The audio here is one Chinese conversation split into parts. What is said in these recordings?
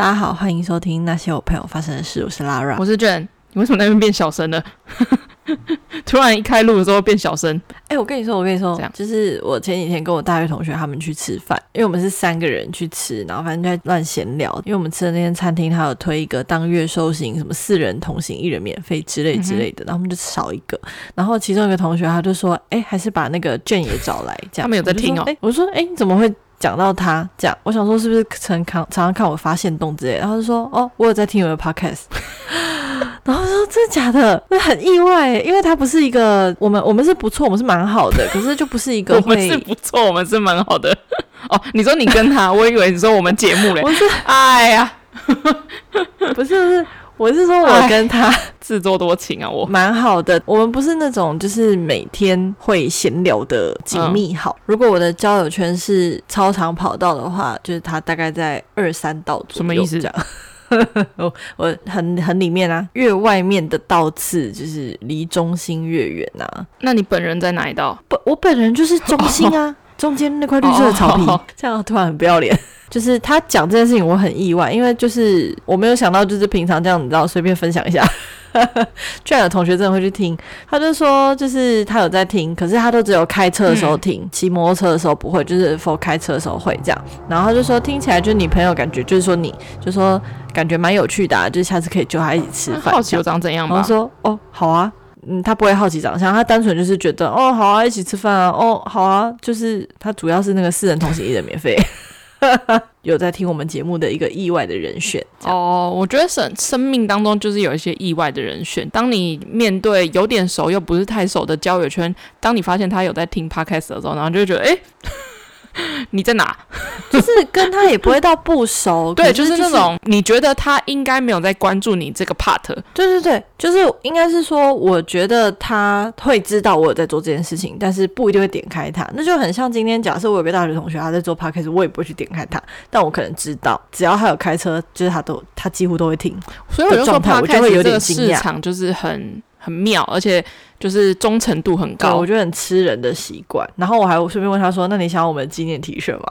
大家好，欢迎收听那些我朋友发生的事。我是 Lara，我是 Jen。你为什么那边变小声了？突然一开录的时候变小声。哎、欸，我跟你说，我跟你说，就是我前几天跟我大学同学他们去吃饭，因为我们是三个人去吃，然后反正就在乱闲聊。因为我们吃的那间餐厅，他有推一个当月收行，什么四人同行一人免费之类之类的，嗯、然后我们就少一个。然后其中一个同学他就说：“哎、欸，还是把那个 Jen 也找来。”这样他们有在听哦。哎，我说：“哎、欸，你怎么会？”讲到他这样，我想说是不是常常常看我发现动之类，然后就说哦，我有在听我的 podcast，然后说真的假的，那很意外，因为他不是一个我们我们是不错，我们是蛮好的，可是就不是一个 会我们是不错，我们是蛮好的 哦。你说你跟他，我以为你说我们节目嘞，我是哎呀，不是不是。我是说，我跟他自作多情啊，我蛮好的。我们不是那种就是每天会闲聊的紧密好。嗯、如果我的交友圈是超长跑道的话，就是他大概在二三道左右。什么意思？这样？我我很很里面啊，越外面的道次就是离中心越远啊。那你本人在哪一道？不，我本人就是中心啊，哦、中间那块绿色的草坪。哦、这样突然很不要脸。就是他讲这件事情，我很意外，因为就是我没有想到，就是平常这样，你知道，随便分享一下，居然有同学真的会去听。他就说，就是他有在听，可是他都只有开车的时候听，骑、嗯、摩托车的时候不会，就是 for 开车的时候会这样。然后他就说，听起来就是你朋友感觉，就是说你就说感觉蛮有趣的、啊，就是下次可以揪他一起吃饭。好奇我长怎样吧？我说，哦，好啊，嗯，他不会好奇长相，他单纯就是觉得，哦，好啊，一起吃饭啊，哦，好啊，就是他主要是那个四人同行一人免费。有在听我们节目的一个意外的人选哦，我觉得生生命当中就是有一些意外的人选。当你面对有点熟又不是太熟的交友圈，当你发现他有在听 podcast 的时候，然后就觉得哎。你在哪？就是跟他也不会到不熟，对，就是那种你觉得他应该没有在关注你这个 part。对对对，就是应该是说，我觉得他会知道我有在做这件事情，但是不一定会点开他。那就很像今天，假设我有个大学同学他在做 podcast，我也不会去点开他，但我可能知道，只要他有开车，就是他都他几乎都会听。所以我就说 podcast 这个市场就是很。很妙，而且就是忠诚度很高，我觉得很吃人的习惯。然后我还顺便问他说：“那你想要我们的纪念 T 恤吗？”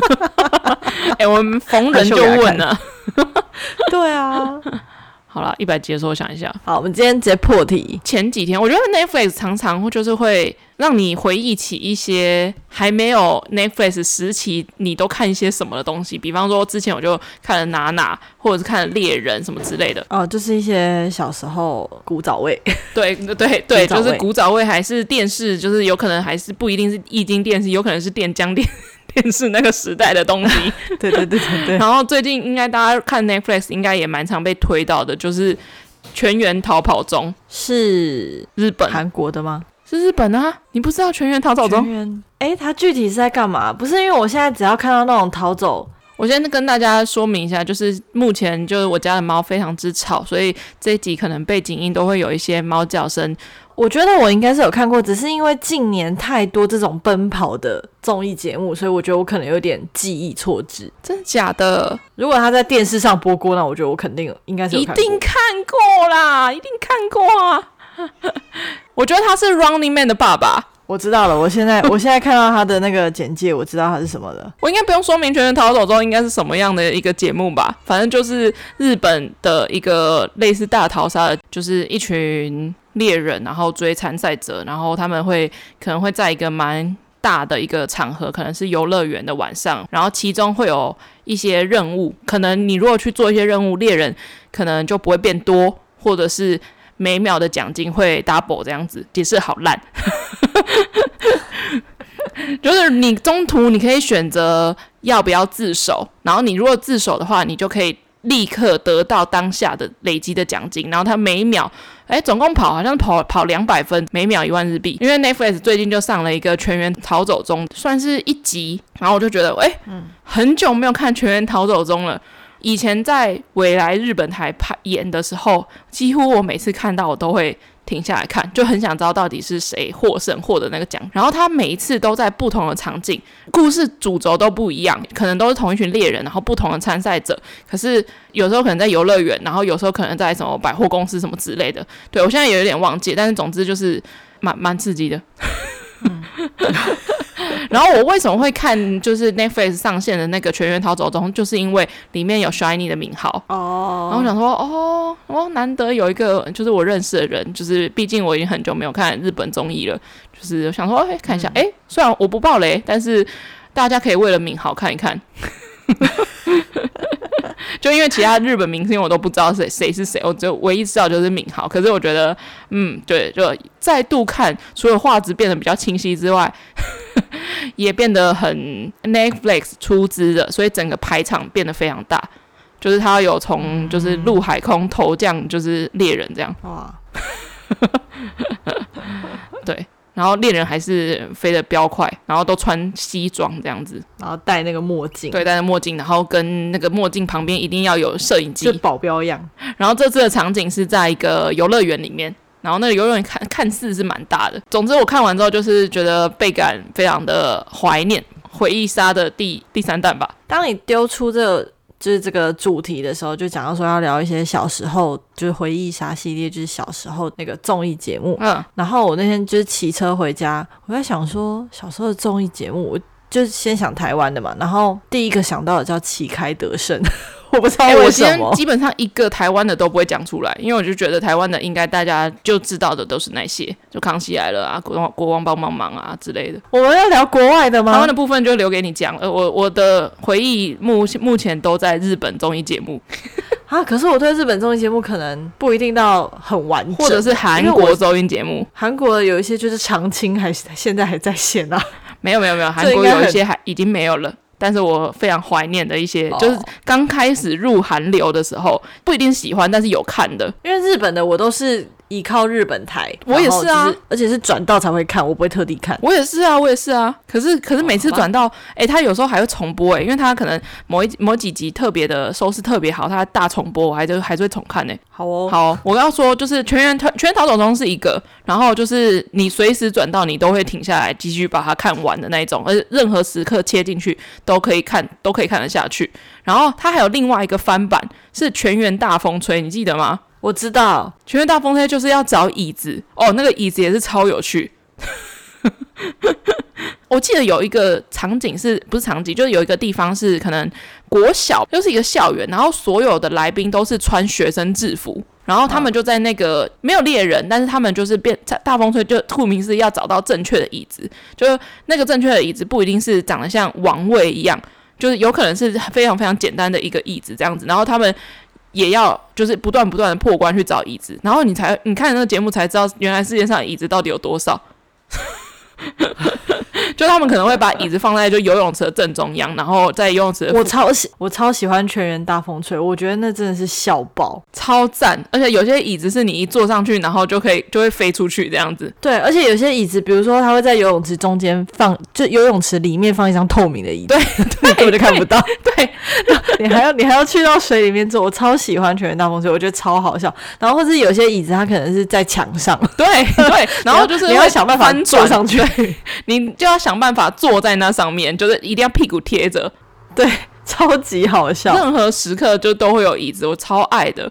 哎、欸，我们逢人就问呢。对啊。好了，一百集的时候我想一下。好，我们今天直接破题。前几天我觉得 Netflix 常常会就是会让你回忆起一些还没有 Netflix 时期你都看一些什么的东西，比方说之前我就看了哪哪，或者是看了猎人什么之类的。哦，就是一些小时候古早味。对对对，就是古早味，还是电视，就是有可能还是不一定是液晶电视，有可能是电浆电。电视那个时代的东西，对对对对对。然后最近应该大家看 Netflix 应该也蛮常被推到的，就是《全员逃跑中》，是日本韩国的吗？是日本啊！你不知道《全员逃走中》？全员，哎，他具体是在干嘛？不是因为我现在只要看到那种逃走，我先跟大家说明一下，就是目前就是我家的猫非常之吵，所以这一集可能背景音都会有一些猫叫声。我觉得我应该是有看过，只是因为近年太多这种奔跑的综艺节目，所以我觉得我可能有点记忆错置。真的假的？如果他在电视上播过，那我觉得我肯定应该是有。一定看过啦，一定看过啊！我觉得他是 Running Man 的爸爸。我知道了，我现在 我现在看到他的那个简介，我知道他是什么了。我应该不用说明《全员逃走中》应该是什么样的一个节目吧？反正就是日本的一个类似大逃杀的，就是一群猎人，然后追参赛者，然后他们会可能会在一个蛮大的一个场合，可能是游乐园的晚上，然后其中会有一些任务，可能你如果去做一些任务，猎人可能就不会变多，或者是。每秒的奖金会 double 这样子，解释好烂。就是你中途你可以选择要不要自首，然后你如果自首的话，你就可以立刻得到当下的累积的奖金。然后他每秒，哎，总共跑好像跑跑两百分，每秒一万日币。因为 Netflix 最近就上了一个《全员逃走中》，算是一集，然后我就觉得，哎，嗯，很久没有看《全员逃走中》了。以前在未来日本台拍演的时候，几乎我每次看到我都会停下来看，就很想知道到底是谁获胜获得那个奖。然后他每一次都在不同的场景，故事主轴都不一样，可能都是同一群猎人，然后不同的参赛者。可是有时候可能在游乐园，然后有时候可能在什么百货公司什么之类的。对，我现在也有点忘记，但是总之就是蛮蛮刺激的。然后我为什么会看就是 Netflix 上线的那个《全员逃走中》，就是因为里面有 Shiny 的名号哦。然后我想说，哦，哦，难得有一个就是我认识的人，就是毕竟我已经很久没有看日本综艺了，就是想说，哎，看一下，哎，虽然我不爆雷，但是大家可以为了名号看一看。就因为其他日本明星我都不知道谁谁是谁，我就唯一知道就是敏豪。可是我觉得，嗯，对，就再度看，除了画质变得比较清晰之外，也变得很 Netflix 出资的，所以整个排场变得非常大。就是他有从就是陆海空投降，就是猎人这样。哇，对。然后猎人还是飞得飙快，然后都穿西装这样子，然后戴那个墨镜，对，戴着墨镜，然后跟那个墨镜旁边一定要有摄影机，就保镖一样。然后这次的场景是在一个游乐园里面，然后那个游乐园看看似是蛮大的。总之我看完之后就是觉得倍感非常的怀念，回忆杀的第第三弹吧。当你丢出这个。就是这个主题的时候，就讲到说要聊一些小时候，就是回忆杀系列，就是小时候那个综艺节目。嗯，然后我那天就是骑车回家，我在想说小时候的综艺节目，我就先想台湾的嘛，然后第一个想到的叫《旗开得胜》。我不知道为什么，欸、我今天基本上一个台湾的都不会讲出来，因为我就觉得台湾的应该大家就知道的都是那些，就康熙来了啊，国王国王帮帮忙啊之类的。我们要聊国外的吗？台湾的部分就留给你讲。呃，我我的回忆目目前都在日本综艺节目 啊，可是我对日本综艺节目可能不一定到很完整，或者是韩国综艺节目，韩国有一些就是长青还是现在还在线啊？没有没有没有，韩国有一些还已经没有了。但是我非常怀念的一些，就是刚开始入韩流的时候，不一定喜欢，但是有看的。因为日本的我都是依靠日本台，我也是啊，而且是转到才会看，我不会特地看。我也是啊，我也是啊。可是可是每次转到，哎、哦，他有时候还会重播，哎，因为他可能某一某几集特别的收视特别好，他大重播，我还就还是会重看呢。好哦，好，我要说就是全员全员逃走中是一个，然后就是你随时转到，你都会停下来继续把它看完的那一种，而任何时刻切进去都可以看，都可以看得下去。然后它还有另外一个翻版是全员大风吹，你记得吗？我知道，全员大风吹就是要找椅子哦，那个椅子也是超有趣。我记得有一个场景是不是场景，就是有一个地方是可能国小，就是一个校园，然后所有的来宾都是穿学生制服，然后他们就在那个、没有猎人，但是他们就是变大风吹，就顾名思义要找到正确的椅子，就是那个正确的椅子不一定是长得像王位一样，就是有可能是非常非常简单的一个椅子这样子，然后他们。也要就是不断不断的破关去找椅子，然后你才你看那个节目才知道，原来世界上椅子到底有多少。就他们可能会把椅子放在就游泳池的正中央，然后在游泳池。我超喜我超喜欢全员大风吹，我觉得那真的是笑爆，超赞！而且有些椅子是你一坐上去，然后就可以就会飞出去这样子。对，而且有些椅子，比如说它会在游泳池中间放，就游泳池里面放一张透明的椅子，对，对，根本就看不到。对，你还要你还要去到水里面坐，我超喜欢全员大风吹，我觉得超好笑。然后或是有些椅子它可能是在墙上，对对，然后就是你要想办法坐上去，你就要想。想办法坐在那上面，就是一定要屁股贴着，对，超级好笑。任何时刻就都会有椅子，我超爱的。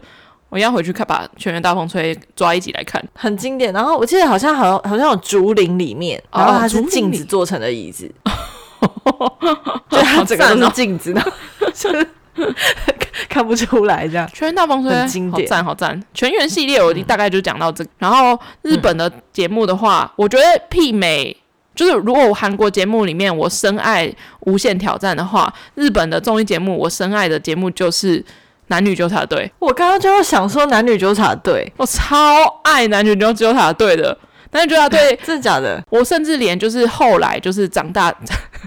我要回去看，把《全员大风吹》抓一集来看，很经典。然后我记得好像好像好像有竹林里面，然后它是镜子做成的椅子，哦、就它整个都是镜子的，就是 看不出来这样。《全员大风吹》很经典，好赞好赞。全员系列我大概就讲到这个。嗯、然后日本的节目的话，嗯、我觉得媲美。就是如果我韩国节目里面我深爱《无限挑战》的话，日本的综艺节目我深爱的节目就是《男女纠察队》。我刚刚就要想说《男女纠察队》，我超爱《男女纠纠察队》的。男女纠察队真的假的？我甚至连就是后来就是长大，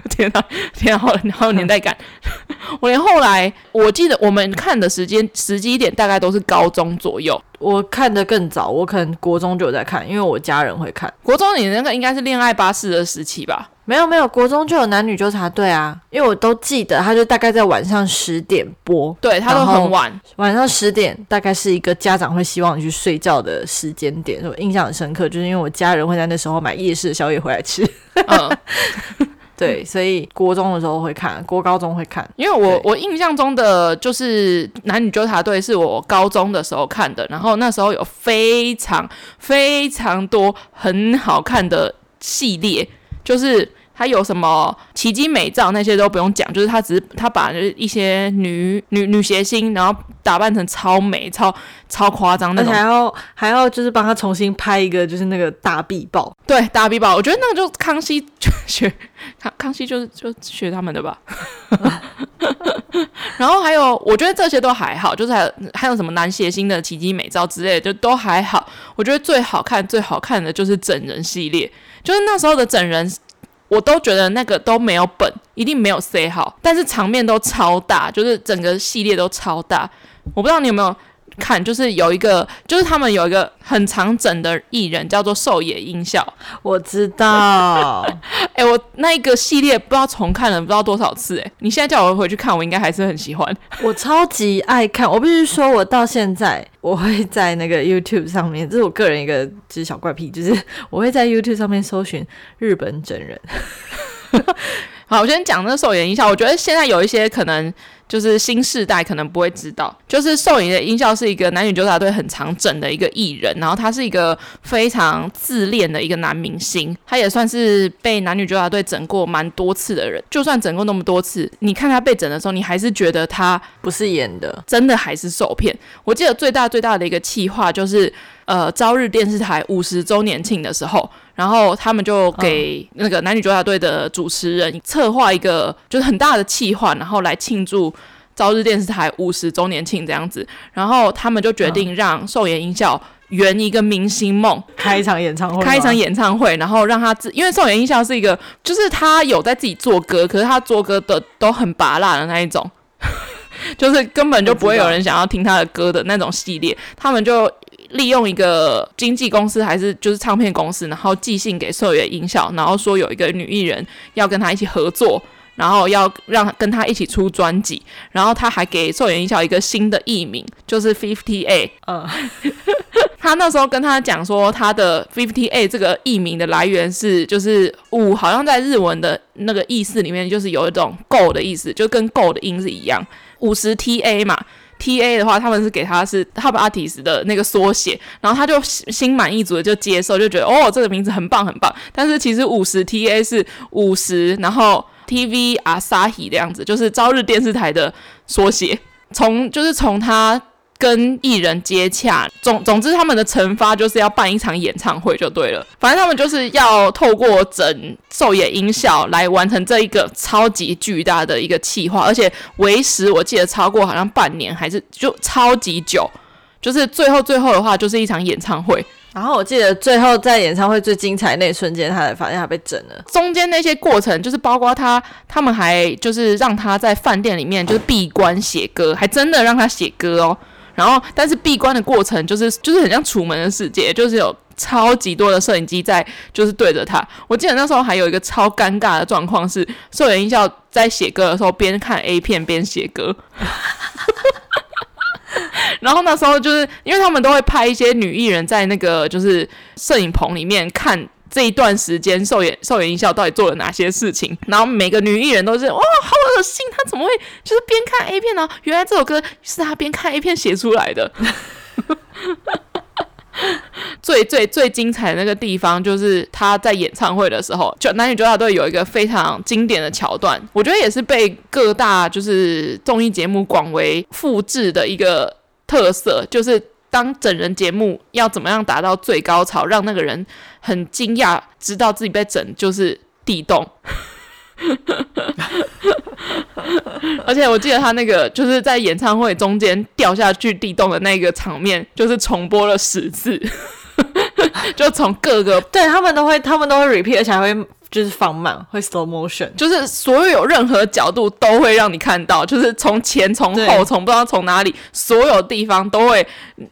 天 啊天啊，好好有年代感。我连后来我记得我们看的时间时机点大概都是高中左右。我看的更早，我可能国中就有在看，因为我家人会看。国中你那个应该是恋爱巴士的时期吧？没有没有，国中就有男女纠察队啊，因为我都记得，他就大概在晚上十点播，对，他都很晚，晚上十点大概是一个家长会希望你去睡觉的时间点，我印象很深刻，就是因为我家人会在那时候买夜市的宵夜回来吃。嗯。对，所以国中的时候会看，国高中会看，因为我我印象中的就是男女纠察队是我高中的时候看的，然后那时候有非常非常多很好看的系列，就是他有什么奇迹美照那些都不用讲，就是他只是他把就是一些女女女谐星，然后打扮成超美、超超夸张那种，而且还要还要就是帮他重新拍一个，就是那个大臂抱。对，大臂抱，我觉得那个就康熙就 学康康熙就是就学他们的吧。然后还有，我觉得这些都还好，就是还有还有什么男谐星的奇迹美照之类的，就都还好。我觉得最好看最好看的就是整人系列，就是那时候的整人。我都觉得那个都没有本，一定没有塞好，但是场面都超大，就是整个系列都超大。我不知道你有没有看，就是有一个，就是他们有一个很常整的艺人，叫做狩野音效。我知道，哎、欸，我那一个系列不知道重看了不知道多少次、欸，哎，你现在叫我回去看，我应该还是很喜欢。我超级爱看，我必须说，我到现在。我会在那个 YouTube 上面，这是我个人一个就是小怪癖，就是我会在 YouTube 上面搜寻日本整人。好，我先讲那个狩野英孝，我觉得现在有一些可能。就是新世代可能不会知道，就是狩野英孝是一个男女纠察队很常整的一个艺人，然后他是一个非常自恋的一个男明星，他也算是被男女纠察队整过蛮多次的人。就算整过那么多次，你看他被整的时候，你还是觉得他不是演的，真的还是受骗。我记得最大最大的一个气话就是，呃，朝日电视台五十周年庆的时候。然后他们就给那个男女纠察队的主持人策划一个就是很大的企划，然后来庆祝朝日电视台五十周年庆这样子。然后他们就决定让狩野英孝圆一个明星梦，开一场演唱会，开一场演唱会，然后让他自，因为狩野英孝是一个，就是他有在自己做歌，可是他做歌的都很拔辣的那一种，就是根本就不会有人想要听他的歌的那种系列。他们就。利用一个经纪公司还是就是唱片公司，然后寄信给狩野英孝，然后说有一个女艺人要跟他一起合作，然后要让跟他一起出专辑，然后他还给狩野英孝一个新的艺名，就是 Fifty A。嗯，他那时候跟他讲说，他的 Fifty A 这个艺名的来源是就是五，好像在日文的那个意思里面就是有一种 Go 的意思，就跟 Go 的音是一样，五十 T A 嘛。T A 的话，他们是给他是 Top Artist 的那个缩写，然后他就心满意足的就接受，就觉得哦，这个名字很棒很棒。但是其实五十 T A 是五十，然后 T V Asahi 的样子，就是朝日电视台的缩写。从就是从他。跟艺人接洽，总总之他们的惩罚就是要办一场演唱会就对了。反正他们就是要透过整狩野音效来完成这一个超级巨大的一个企划，而且为时我记得超过好像半年，还是就超级久。就是最后最后的话，就是一场演唱会。然后我记得最后在演唱会最精彩那一瞬间，他才发现他被整了。中间那些过程，就是包括他他们还就是让他在饭店里面就是闭关写歌，还真的让他写歌哦。然后，但是闭关的过程就是就是很像楚门的世界，就是有超级多的摄影机在，就是对着他。我记得那时候还有一个超尴尬的状况是，狩野英孝在写歌的时候边看 A 片边写歌。然后那时候就是因为他们都会拍一些女艺人在那个就是摄影棚里面看。这一段时间，狩野狩野英孝到底做了哪些事情？然后每个女艺人都是哇，好信！他怎么会就是边看 A 片呢？原来这首歌是他边看 A 片写出来的。最最最精彩的那个地方，就是他在演唱会的时候，就男女纠察队有一个非常经典的桥段，我觉得也是被各大就是综艺节目广为复制的一个特色，就是。当整人节目要怎么样达到最高潮，让那个人很惊讶，知道自己被整，就是地洞。而且我记得他那个就是在演唱会中间掉下去地洞的那个场面，就是重播了十次，就从各个对他们都会，他们都会 repeat，而且还会。就是放慢，会 slow motion，就是所有有任何角度都会让你看到，就是从前从后从不知道从哪里，所有地方都会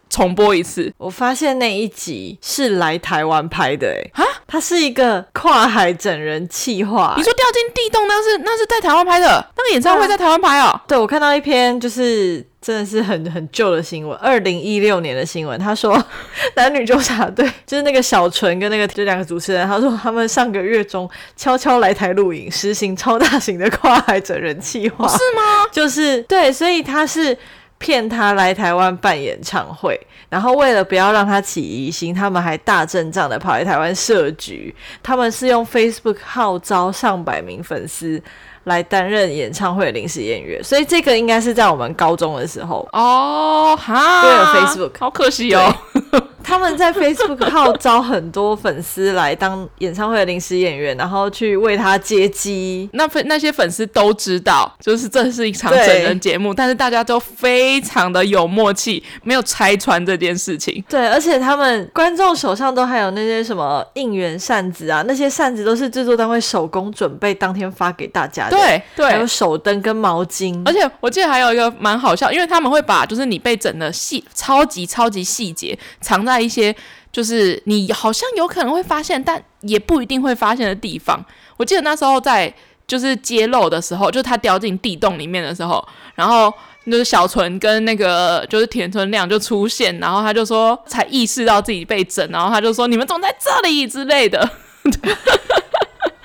重播一次。我发现那一集是来台湾拍的，欸，诶，啊，它是一个跨海整人企划，欸。你说掉进地洞，那是那是在台湾拍的，那个演唱会在台湾拍哦。对，我看到一篇就是。真的是很很旧的新闻，二零一六年的新闻。他说，男女纠察队就是那个小纯跟那个这两个主持人，他说他们上个月中悄悄来台录影，实行超大型的跨海整人计划，是吗？就是对，所以他是骗他来台湾办演唱会，然后为了不要让他起疑心，他们还大阵仗的跑来台湾设局。他们是用 Facebook 号召上百名粉丝。来担任演唱会临时演员，所以这个应该是在我们高中的时候哦。哈，对，Facebook，好可惜哦。他们在 Facebook 号召很多粉丝来当演唱会的临时演员，然后去为他接机。那那些粉丝都知道，就是这是一场整人节目，但是大家都非常的有默契，没有拆穿这件事情。对，而且他们观众手上都还有那些什么应援扇子啊，那些扇子都是制作单位手工准备，当天发给大家的。对对，还有手灯跟毛巾。而且我记得还有一个蛮好笑，因为他们会把就是你被整的细，超级超级细节藏在。一些就是你好像有可能会发现，但也不一定会发现的地方。我记得那时候在就是揭露的时候，就他掉进地洞里面的时候，然后就是小纯跟那个就是田村亮就出现，然后他就说才意识到自己被整，然后他就说你们怎么在这里之类的。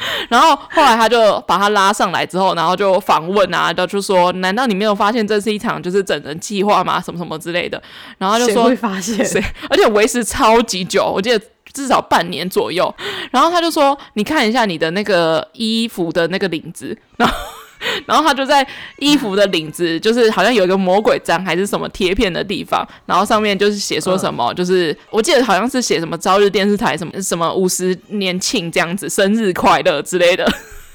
然后后来他就把他拉上来之后，然后就访问啊，就就说：“难道你没有发现这是一场就是整人计划吗？什么什么之类的。”然后他就说：“谁会发现？谁？而且维持超级久，我记得至少半年左右。”然后他就说：“你看一下你的那个衣服的那个领子。”然后。然后他就在衣服的领子，就是好像有一个魔鬼章还是什么贴片的地方，然后上面就是写说什么，就是我记得好像是写什么朝日电视台什么什么五十年庆这样子，生日快乐之类的。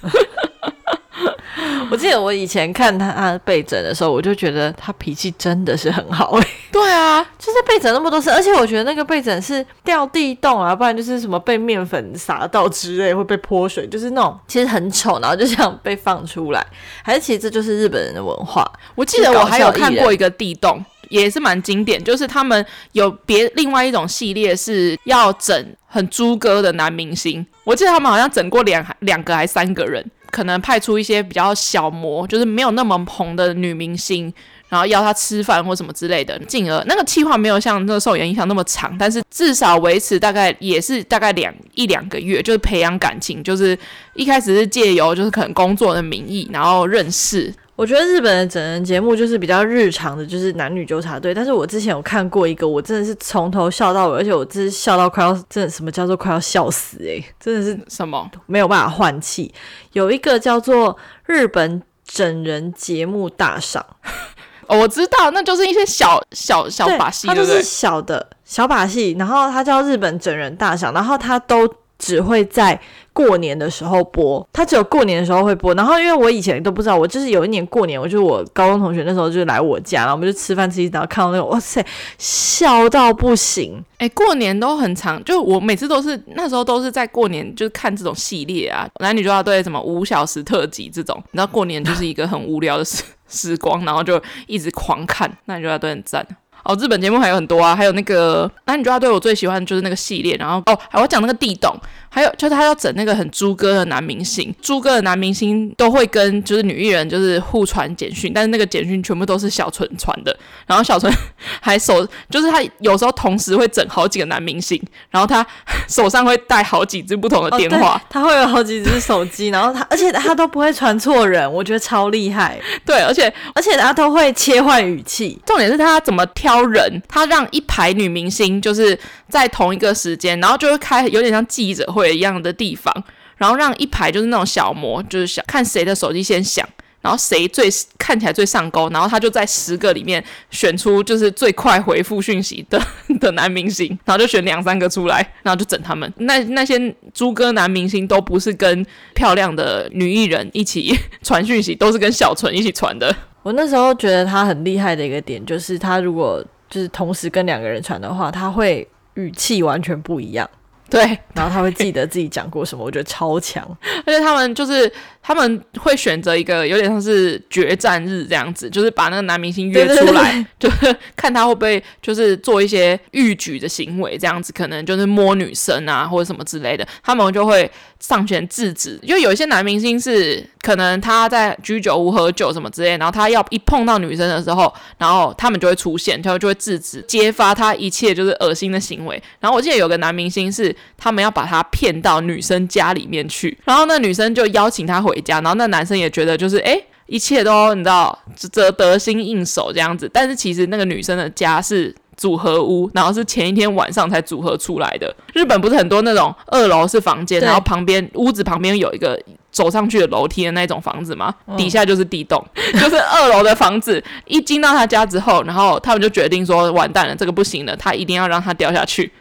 我记得我以前看他被整的时候，我就觉得他脾气真的是很好哎。对啊，就是被整那么多次，而且我觉得那个被整是掉地洞啊，不然就是什么被面粉撒到之类会被泼水，就是那种其实很丑，然后就这样被放出来。还是其实这就是日本人的文化。我记得我还有看过一个地洞，也是蛮经典，就是他们有别另外一种系列是要整很猪哥的男明星。我记得他们好像整过两两个还三个人。可能派出一些比较小模，就是没有那么红的女明星，然后邀他吃饭或什么之类的，进而那个计划没有像那个受演影响那么长，但是至少维持大概也是大概两一两个月，就是培养感情，就是一开始是借由就是可能工作的名义，然后认识。我觉得日本的整人节目就是比较日常的，就是男女纠察队。但是我之前有看过一个，我真的是从头笑到尾，而且我真是笑到快要，真的什么叫做快要笑死诶、欸，真的是什么没有办法换气。有一个叫做日本整人节目大赏，哦，我知道，那就是一些小小小把戏，它就是小的小把戏，然后它叫日本整人大赏，然后它都只会在。过年的时候播，它只有过年的时候会播。然后因为我以前都不知道，我就是有一年过年，我就是我高中同学那时候就来我家，然后我们就吃饭吃一吃，然后看到那个，哇塞，笑到不行。哎、欸，过年都很长，就我每次都是那时候都是在过年，就是看这种系列啊，男女纠察队什么五小时特辑这种，你知道过年就是一个很无聊的时时光，然后就一直狂看，那你就要对很赞。哦，日本节目还有很多啊，还有那个男女纠察队，我最喜欢的就是那个系列。然后哦，还我讲那个地洞，还有就是他要整那个很猪哥的男明星，猪哥的男明星都会跟就是女艺人就是互传简讯，但是那个简讯全部都是小纯传的。然后小纯还手就是他有时候同时会整好几个男明星，然后他手上会带好几只不同的电话，哦、他会有好几只手机，然后他而且他都不会传错人，我觉得超厉害。对，而且而且他都会切换语气，重点是他怎么挑。挑人，他让一排女明星就是在同一个时间，然后就会开有点像记者会一样的地方，然后让一排就是那种小模，就是想看谁的手机先响，然后谁最看起来最上钩，然后他就在十个里面选出就是最快回复讯息的 的男明星，然后就选两三个出来，然后就整他们。那那些猪哥男明星都不是跟漂亮的女艺人一起传讯息，都是跟小纯一起传的。我那时候觉得他很厉害的一个点，就是他如果就是同时跟两个人传的话，他会语气完全不一样。对，然后他会记得自己讲过什么，我觉得超强。而且他们就是他们会选择一个有点像是决战日这样子，就是把那个男明星约出来，就是 看他会不会就是做一些欲举的行为，这样子可能就是摸女生啊或者什么之类的，他们就会上前制止。因为有一些男明星是可能他在居酒屋喝酒什么之类，然后他要一碰到女生的时候，然后他们就会出现，就就会制止，揭发他一切就是恶心的行为。然后我记得有个男明星是。他们要把他骗到女生家里面去，然后那女生就邀请他回家，然后那男生也觉得就是哎，一切都你知道，这得心应手这样子。但是其实那个女生的家是组合屋，然后是前一天晚上才组合出来的。日本不是很多那种二楼是房间，然后旁边屋子旁边有一个走上去的楼梯的那种房子吗？底下就是地洞，嗯、就是二楼的房子。一进到他家之后，然后他们就决定说：“完蛋了，这个不行了，他一定要让他掉下去。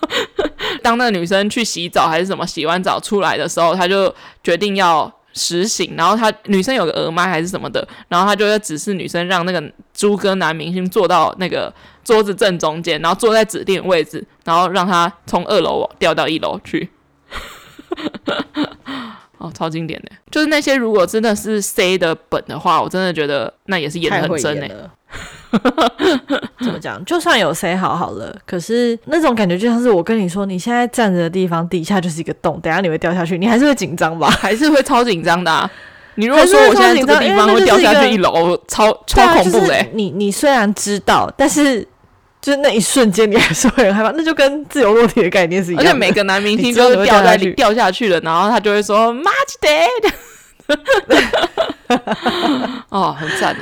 ”当那个女生去洗澡还是什么，洗完澡出来的时候，他就决定要。实行，然后他女生有个耳麦还是什么的，然后他就会指示女生让那个猪哥男明星坐到那个桌子正中间，然后坐在指定位置，然后让他从二楼掉到一楼去。哦，超经典的，就是那些如果真的是 C 的本的话，我真的觉得那也是演的很真诶。怎么讲？就算有谁好好了，可是那种感觉就像是我跟你说，你现在站着的地方底下就是一个洞，等下你会掉下去，你还是会紧张吧？还是会超紧张的啊。你如果说我现在这个地方会掉下去一楼，超超恐怖的。啊就是、你你虽然知道，但是就是那一瞬间你还是会很害怕，那就跟自由落体的概念是一样的。而且每个男明星就是掉在 里掉下去了，然后他就会说妈吉德，哦，很赞的。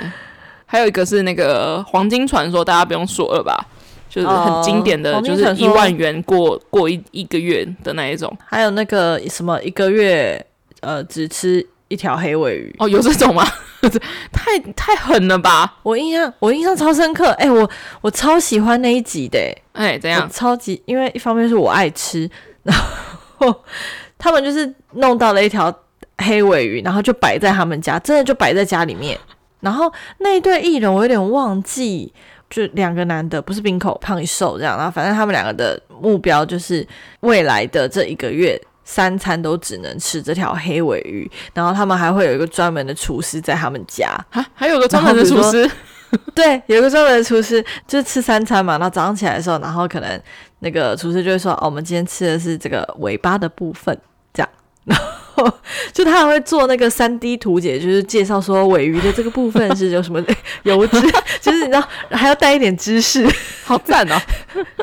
还有一个是那个黄金传说，大家不用说了吧？就是很经典的，就是一万元过过一一个月的那一种。还有那个什么一个月呃只吃一条黑尾鱼哦，有这种吗？太太狠了吧！我印象我印象超深刻，哎、欸，我我超喜欢那一集的，哎、欸，怎样？超级，因为一方面是我爱吃，然后 他们就是弄到了一条黑尾鱼，然后就摆在他们家，真的就摆在家里面。然后那一对艺人，我有点忘记，就两个男的，不是冰口胖一瘦这样。然后反正他们两个的目标就是未来的这一个月三餐都只能吃这条黑尾鱼。然后他们还会有一个专门的厨师在他们家啊，还有个专门的厨师，对，有个专门的厨师，就是吃三餐嘛。然后早上起来的时候，然后可能那个厨师就会说：“哦，我们今天吃的是这个尾巴的部分。”这样。然后就他还会做那个三 D 图解，就是介绍说尾鱼的这个部分是有什么 油脂，就是你知道还要带一点知识，好赞哦。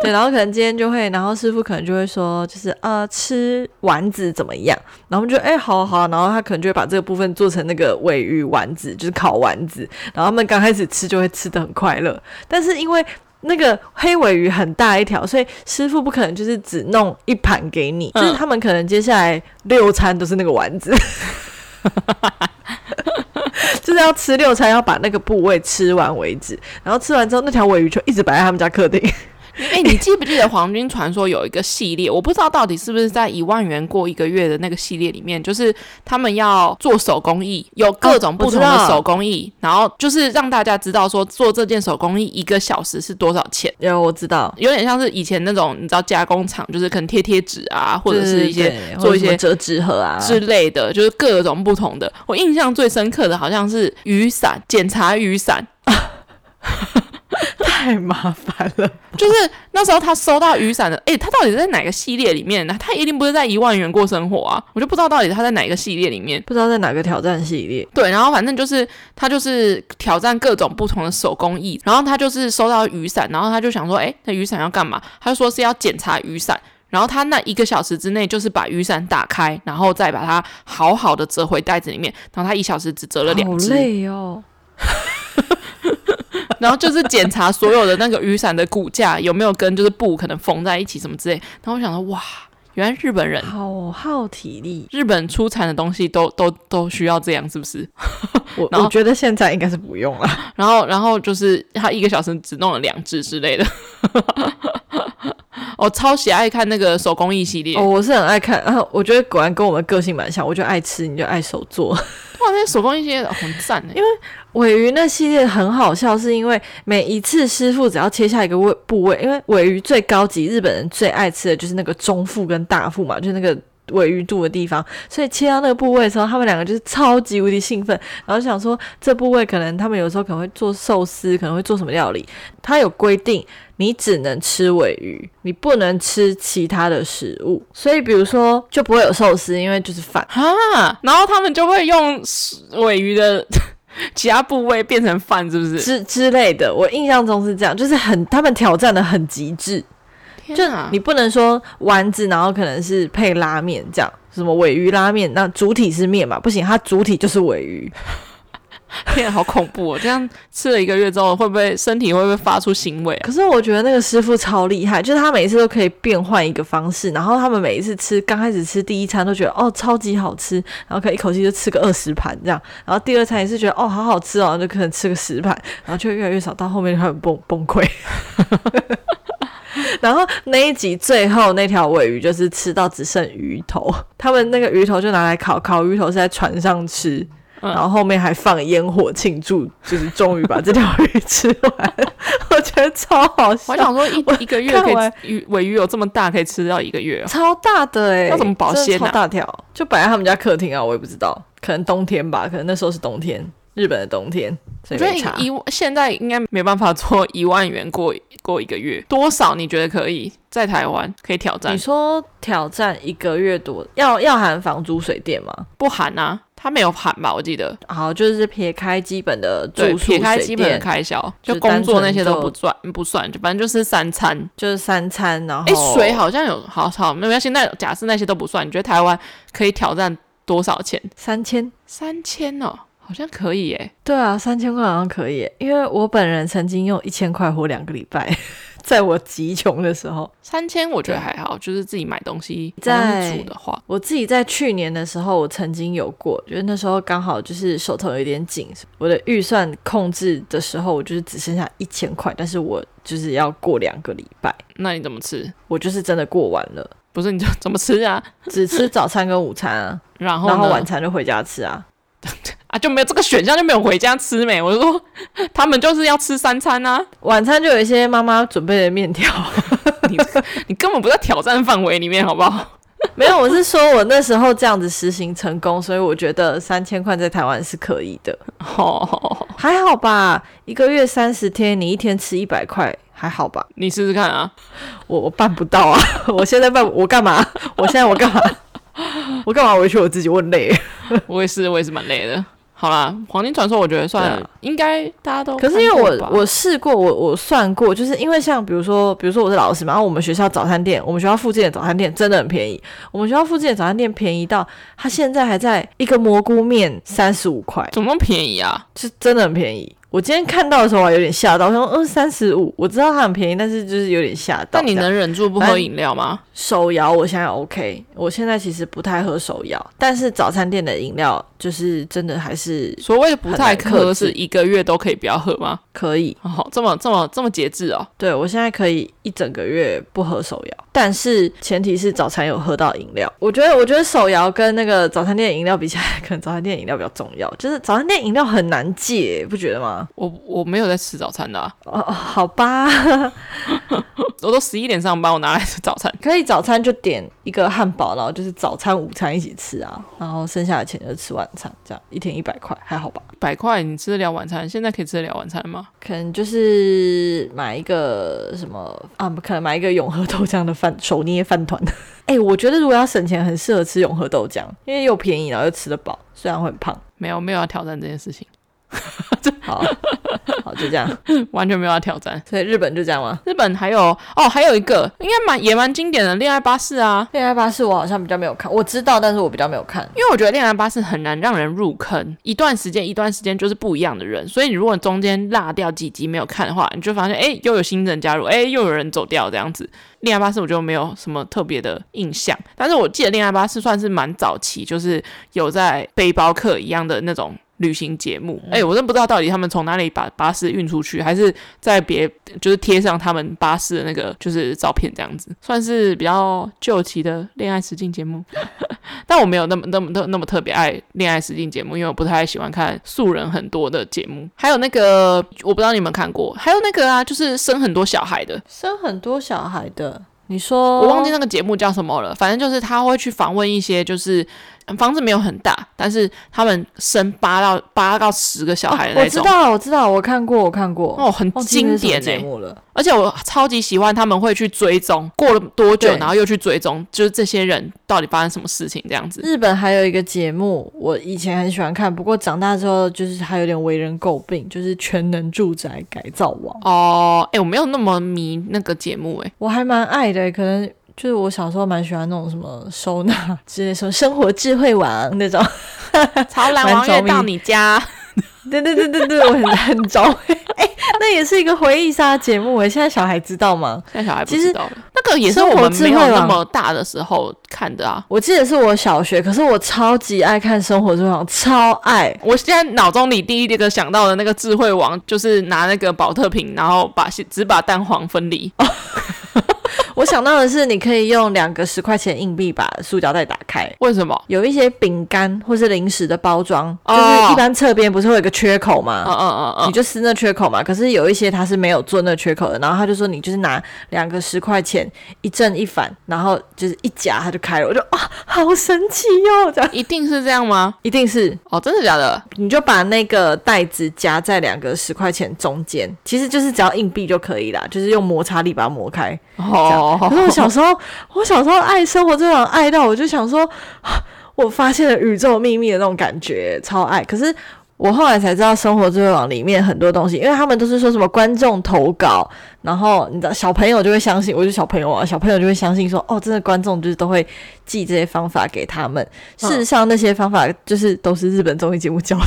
对，然后可能今天就会，然后师傅可能就会说，就是呃吃丸子怎么样？然后我们就哎、欸、好好，然后他可能就会把这个部分做成那个尾鱼丸子，就是烤丸子。然后他们刚开始吃就会吃的很快乐，但是因为。那个黑尾鱼很大一条，所以师傅不可能就是只弄一盘给你，嗯、就是他们可能接下来六餐都是那个丸子，就是要吃六餐，要把那个部位吃完为止。然后吃完之后，那条尾鱼就一直摆在他们家客厅。哎、欸，你记不记得《黄金传说》有一个系列？我不知道到底是不是在一万元过一个月的那个系列里面，就是他们要做手工艺，有各种不同的手工艺，哦、然后就是让大家知道说做这件手工艺一个小时是多少钱。有，我知道，有点像是以前那种你知道加工厂，就是可能贴贴纸啊，或者是一些做一些折纸盒啊之类的，就是各种不同的。我印象最深刻的好像是雨伞，检查雨伞。太麻烦了，就是那时候他收到雨伞的，诶，他到底在哪个系列里面呢？他一定不是在一万元过生活啊，我就不知道到底他在哪个系列里面，不知道在哪个挑战系列。对，然后反正就是他就是挑战各种不同的手工艺，然后他就是收到雨伞，然后他就想说，诶，那雨伞要干嘛？他就说是要检查雨伞，然后他那一个小时之内就是把雨伞打开，然后再把它好好的折回袋子里面，然后他一小时只折了两只，好累哦。然后就是检查所有的那个雨伞的骨架有没有跟就是布可能缝在一起什么之类。然后我想说，哇，原来日本人好耗体力，日本出产的东西都都都需要这样，是不是？我我觉得现在应该是不用了。然后然后就是他一个小时只弄了两只之类的。我 超喜爱看那个手工艺系列哦，我是很爱看。然后我觉得果然跟我们个性蛮像，我就爱吃，你就爱手做。哇，那些手工艺系列很赞，因为。尾鱼那系列很好笑，是因为每一次师傅只要切下一个位部位，因为尾鱼最高级，日本人最爱吃的就是那个中腹跟大腹嘛，就是那个尾鱼肚的地方，所以切到那个部位的时候，他们两个就是超级无敌兴奋，然后想说这部位可能他们有时候可能会做寿司，可能会做什么料理，他有规定你只能吃尾鱼，你不能吃其他的食物，所以比如说就不会有寿司，因为就是饭。哈，然后他们就会用 尾鱼的。其他部位变成饭是不是之之类的？我印象中是这样，就是很他们挑战的很极致。就你不能说丸子，然后可能是配拉面这样，什么尾鱼拉面，那主体是面嘛？不行，它主体就是尾鱼。天，好恐怖哦！这样吃了一个月之后，会不会身体会不会发出腥味啊？可是我觉得那个师傅超厉害，就是他每一次都可以变换一个方式，然后他们每一次吃，刚开始吃第一餐都觉得哦超级好吃，然后可以一口气就吃个二十盘这样，然后第二餐也是觉得哦好好吃哦，就可能吃个十盘，然后就越来越少，到后面就很崩崩溃。然后那一集最后那条尾鱼就是吃到只剩鱼头，他们那个鱼头就拿来烤，烤鱼头是在船上吃。然后后面还放烟火庆祝，就是终于把这条鱼吃完，我觉得超好笑。我想说一一个月可以鱼尾鱼有这么大，可以吃到一个月，超大的哎、欸！要怎么保鲜呢？超大条，就摆在他们家客厅啊，我也不知道，可能冬天吧，可能那时候是冬天，日本的冬天。所以一现在应该没办法做一万元过过一个月，多少你觉得可以在台湾可以挑战？你说挑战一个月多，要要含房租水电吗？不含啊。他没有喊吧？我记得，好，就是撇开基本的住宿、撇开基本的开销，就工作那些都不算，不算，就反正就是三餐，就是三餐。然后，哎、欸，水好像有，好好，没关系。现在假设那些都不算，你觉得台湾可以挑战多少钱？三千，三千哦，好像可以耶。对啊，三千块好像可以，因为我本人曾经用一千块活两个礼拜。在我极穷的时候，三千我觉得还好，就是自己买东西在煮的话，我自己在去年的时候，我曾经有过，觉得那时候刚好就是手头有点紧，我的预算控制的时候，我就是只剩下一千块，但是我就是要过两个礼拜。那你怎么吃？我就是真的过完了，不是你就 怎么吃啊？只吃早餐跟午餐啊，然后然后晚餐就回家吃啊。啊，就没有这个选项，就没有回家吃没？我就说他们就是要吃三餐啊，晚餐就有一些妈妈准备的面条，你你根本不在挑战范围里面，好不好？没有，我是说我那时候这样子实行成功，所以我觉得三千块在台湾是可以的。哦，还好吧，一个月三十天，你一天吃一百块，还好吧？你试试看啊，我我办不到啊，我现在办我干嘛？我现在我干嘛？我干嘛委屈我自己？我很累，我也是，我也是蛮累的。好啦，黄金传说我觉得算应该大家都。可是因为我我试过，我我算过，就是因为像比如说，比如说我是老师嘛，然后我们学校早餐店，我们学校附近的早餐店真的很便宜。我们学校附近的早餐店便宜到，它现在还在一个蘑菇面三十五块，怎么便宜啊？是真的很便宜。我今天看到的时候，我还有点吓到，我说嗯，三十五，我知道它很便宜，但是就是有点吓到。但你能忍住不喝饮料吗？手摇我现在 OK，我现在其实不太喝手摇，但是早餐店的饮料就是真的还是所谓的不太喝，是一个月都可以不要喝吗？可以，哦，这么这么这么节制哦。对，我现在可以一整个月不喝手摇，但是前提是早餐有喝到饮料。我觉得我觉得手摇跟那个早餐店的饮料比起来，可能早餐店的饮料比较重要，就是早餐店饮料很难戒，不觉得吗？我我没有在吃早餐的啊。哦，好吧，我都十一点上班，我哪来吃早餐？可以早餐就点一个汉堡，然后就是早餐、午餐一起吃啊，然后剩下的钱就吃晚餐，这样一天一百块，还好吧？百块你吃得了晚餐？现在可以吃得了晚餐吗？可能就是买一个什么啊？可能买一个永和豆浆的饭手捏饭团。哎、欸，我觉得如果要省钱，很适合吃永和豆浆，因为又便宜，然后又吃得饱，虽然会很胖。没有，没有要挑战这件事情。好好，就这样，完全没有要挑战。所以日本就这样吗？日本还有哦，还有一个应该蛮也蛮经典的《恋爱巴士》啊，《恋爱巴士》我好像比较没有看，我知道，但是我比较没有看，因为我觉得《恋爱巴士》很难让人入坑，一段时间一段时间就是不一样的人，所以你如果中间落掉几集没有看的话，你就发现哎，又有新人加入，哎，又有人走掉这样子。《恋爱巴士》我就没有什么特别的印象，但是我记得《恋爱巴士》算是蛮早期，就是有在背包客一样的那种。旅行节目，哎、欸，我真不知道到底他们从哪里把巴士运出去，还是在别就是贴上他们巴士的那个就是照片这样子，算是比较旧期的恋爱实境节目。但我没有那么那么那那么特别爱恋爱实境节目，因为我不太喜欢看素人很多的节目。还有那个我不知道你们看过，还有那个啊，就是生很多小孩的，生很多小孩的。你说我忘记那个节目叫什么了，反正就是他会去访问一些就是。房子没有很大，但是他们生八到八到十个小孩的那种。哦，我知道，我知道，我看过，我看过。哦，很经典节目了。而且我超级喜欢他们会去追踪过了多久，然后又去追踪，就是这些人到底发生什么事情这样子。日本还有一个节目，我以前很喜欢看，不过长大之后就是还有点为人诟病，就是《全能住宅改造王》。哦，哎，我没有那么迷那个节目，哎，我还蛮爱的，可能。就是我小时候蛮喜欢那种什么收纳之类，什么生活智慧王那种，潮男王爷到你家，对对对对对，我很很着。哎、欸，那也是一个回忆杀节目哎，现在小孩知道吗？现在小孩不知道了。那个也是我们没有那么大的时候看的啊。我记得是我小学，可是我超级爱看《生活智慧王》，超爱。我现在脑中里第一个想到的那个智慧王，就是拿那个保特瓶，然后把只把蛋黄分离。我想到的是，你可以用两个十块钱硬币把塑胶袋打开。为什么？有一些饼干或是零食的包装，就是一般侧边不是会有一个缺口吗？嗯嗯嗯嗯，你就撕那缺口嘛。可是有一些它是没有做那缺口的，然后他就说你就是拿两个十块钱一正一反，然后就是一夹它就开了。我就啊，好神奇哟！这样一定是这样吗？一定是哦，真的假的？你就把那个袋子夹在两个十块钱中间，其实就是只要硬币就可以啦，就是用摩擦力把它磨开。哦，可是我小时候，我小时候爱生活，这种爱到我就想说，我发现了宇宙秘密的那种感觉，超爱。可是我后来才知道，生活智慧网里面很多东西，因为他们都是说什么观众投稿，然后你知道小朋友就会相信，我是小朋友啊，小朋友就会相信说，哦，真的观众就是都会寄这些方法给他们。事实上，那些方法就是都是日本综艺节目教的。